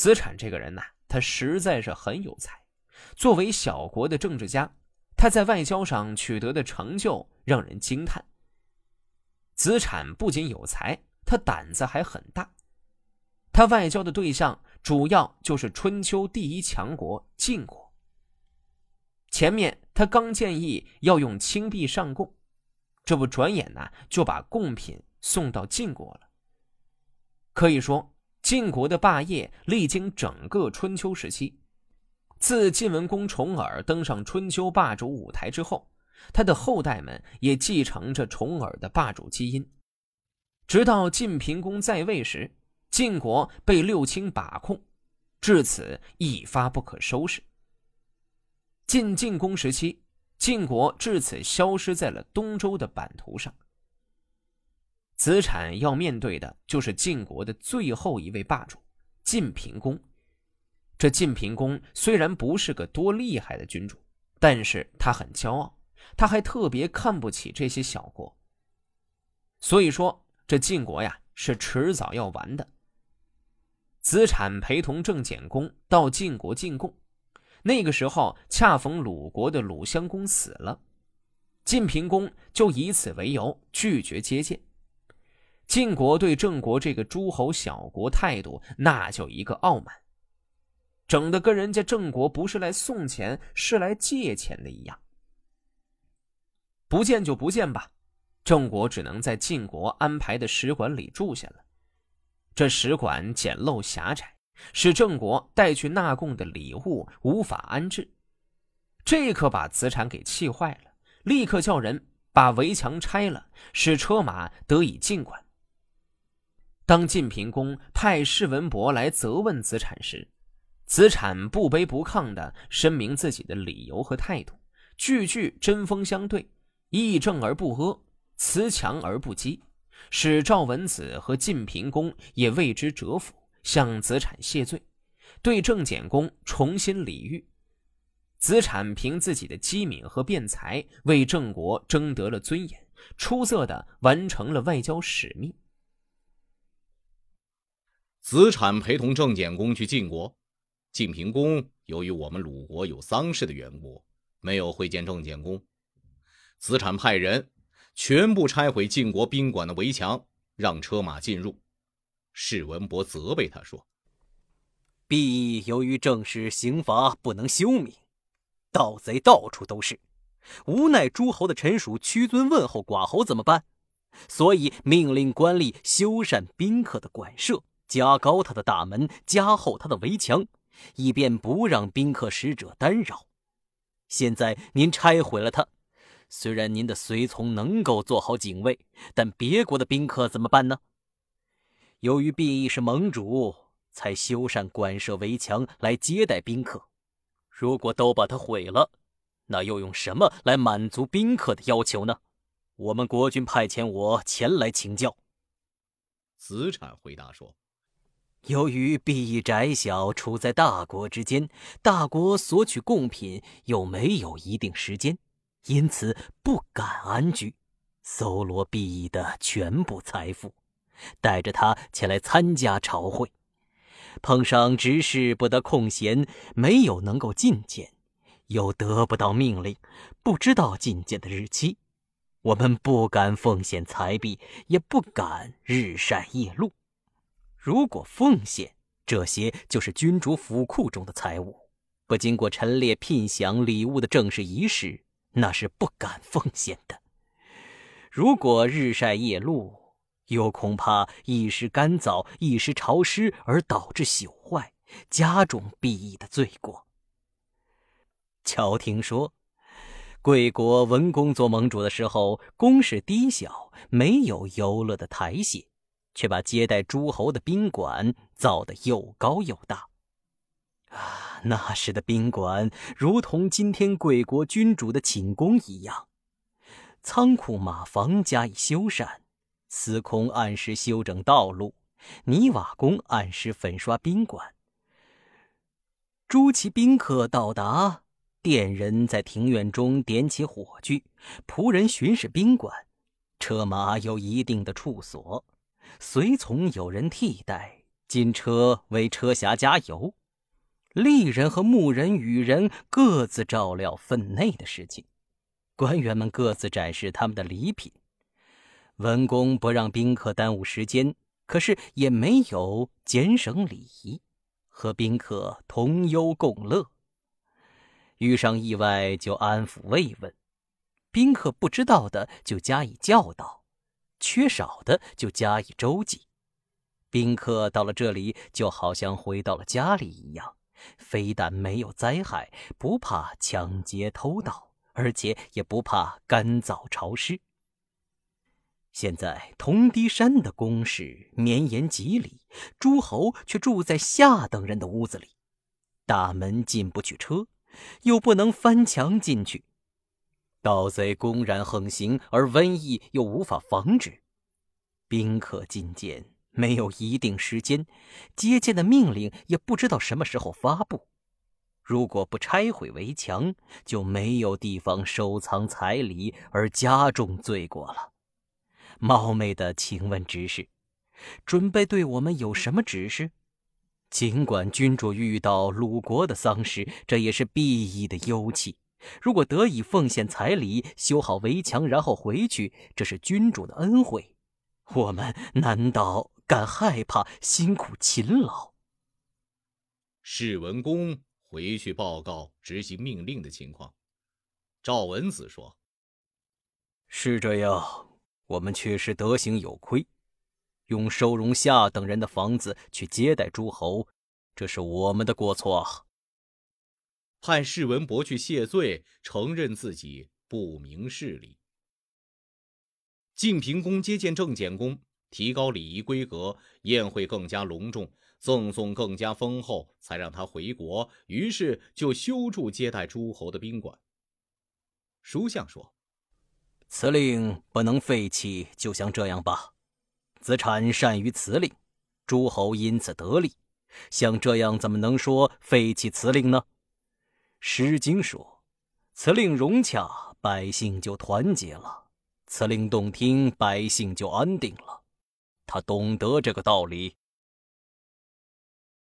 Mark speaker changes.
Speaker 1: 子产这个人呐，他实在是很有才。作为小国的政治家，他在外交上取得的成就让人惊叹。子产不仅有才，他胆子还很大。他外交的对象主要就是春秋第一强国晋国。前面他刚建议要用青币上贡，这不转眼呢就把贡品送到晋国了。可以说，晋国的霸业历经整个春秋时期。自晋文公重耳登上春秋霸主舞台之后，他的后代们也继承着重耳的霸主基因，直到晋平公在位时，晋国被六卿把控，至此一发不可收拾。晋晋公时期，晋国至此消失在了东周的版图上。子产要面对的就是晋国的最后一位霸主晋平公。这晋平公虽然不是个多厉害的君主，但是他很骄傲，他还特别看不起这些小国。所以说，这晋国呀是迟早要完的。子产陪同郑简公到晋国进贡，那个时候恰逢鲁国的鲁襄公死了，晋平公就以此为由拒绝接见。晋国对郑国这个诸侯小国态度，那叫一个傲慢。整的跟人家郑国不是来送钱，是来借钱的一样。不见就不见吧，郑国只能在晋国安排的使馆里住下了。这使馆简陋狭窄，使郑国带去纳贡的礼物无法安置，这可把子产给气坏了，立刻叫人把围墙拆了，使车马得以进馆。当晋平公派士文伯来责问子产时，子产不卑不亢地声明自己的理由和态度，句句针锋相对，义正而不阿，辞强而不激，使赵文子和晋平公也为之折服，向子产谢罪，对郑简公重新礼遇。子产凭自己的机敏和辩才，为郑国争得了尊严，出色的完成了外交使命。
Speaker 2: 子产陪同郑简公去晋国。晋平公由于我们鲁国有丧事的缘故，没有会见郑简公。子产派人全部拆毁晋国宾馆的围墙，让车马进入。史文伯责备他说：“
Speaker 3: 必由于正是刑罚不能休明，盗贼到处都是，无奈诸侯的臣属屈尊问候寡侯怎么办？所以命令官吏修缮宾客的馆舍，加高他的大门，加厚他的围墙。”以便不让宾客使者干扰。现在您拆毁了它，虽然您的随从能够做好警卫，但别国的宾客怎么办呢？由于毕义是盟主，才修缮馆舍围墙来接待宾客。如果都把它毁了，那又用什么来满足宾客的要求呢？我们国君派遣我前来请教。
Speaker 2: 子产回答说。
Speaker 3: 由于敝邑窄小，处在大国之间，大国索取贡品又没有一定时间，因此不敢安居，搜罗敝邑的全部财富，带着他前来参加朝会。碰上执事不得空闲，没有能够觐见，又得不到命令，不知道觐见的日期，我们不敢奉献财币，也不敢日晒夜露。如果奉献这些，就是君主府库中的财物，不经过陈列聘享礼物的正式仪式，那是不敢奉献的。如果日晒夜露，又恐怕一时干燥，一时潮湿而导致朽坏，加重敝邑的罪过。乔听说，贵国文公做盟主的时候，宫室低小，没有游乐的台榭。却把接待诸侯的宾馆造得又高又大，啊，那时的宾馆如同今天贵国君主的寝宫一样，仓库马房加以修缮，司空按时修整道路，泥瓦工按时粉刷宾馆。诸其宾客到达，店人在庭院中点起火炬，仆人巡视宾馆，车马有一定的处所。随从有人替代，金车为车匣加油，丽人和牧人、羽人各自照料分内的事情，官员们各自展示他们的礼品。文公不让宾客耽误时间，可是也没有减省礼仪，和宾客同忧共乐。遇上意外就安抚慰问，宾客不知道的就加以教导，缺少的就加以周济。宾客到了这里，就好像回到了家里一样，非但没有灾害，不怕抢劫偷盗，而且也不怕干燥潮湿。现在铜堤山的宫室绵延几里，诸侯却住在下等人的屋子里，大门进不去车，又不能翻墙进去，盗贼公然横行，而瘟疫又无法防止。宾客觐见没有一定时间，接见的命令也不知道什么时候发布。如果不拆毁围墙，就没有地方收藏彩礼，而加重罪过了。冒昧的，请问执事，准备对我们有什么指示？尽管君主遇到鲁国的丧事，这也是必议的忧戚。如果得以奉献彩礼，修好围墙，然后回去，这是君主的恩惠。我们难道敢害怕辛苦勤劳？
Speaker 2: 史文公回去报告执行命令的情况。赵文子说：“
Speaker 3: 是这样。”我们确实德行有亏，用收容下等人的房子去接待诸侯，这是我们的过错。
Speaker 2: 派世文伯去谢罪，承认自己不明事理。晋平公接见郑简公，提高礼仪规格，宴会更加隆重，赠送更加丰厚，才让他回国。于是就修筑接待诸侯的宾馆。书相说。
Speaker 3: 辞令不能废弃，就像这样吧。子产善于辞令，诸侯因此得利。像这样，怎么能说废弃辞令呢？《诗经》说：“辞令融洽，百姓就团结了；辞令动听，百姓就安定了。”他懂得这个道理，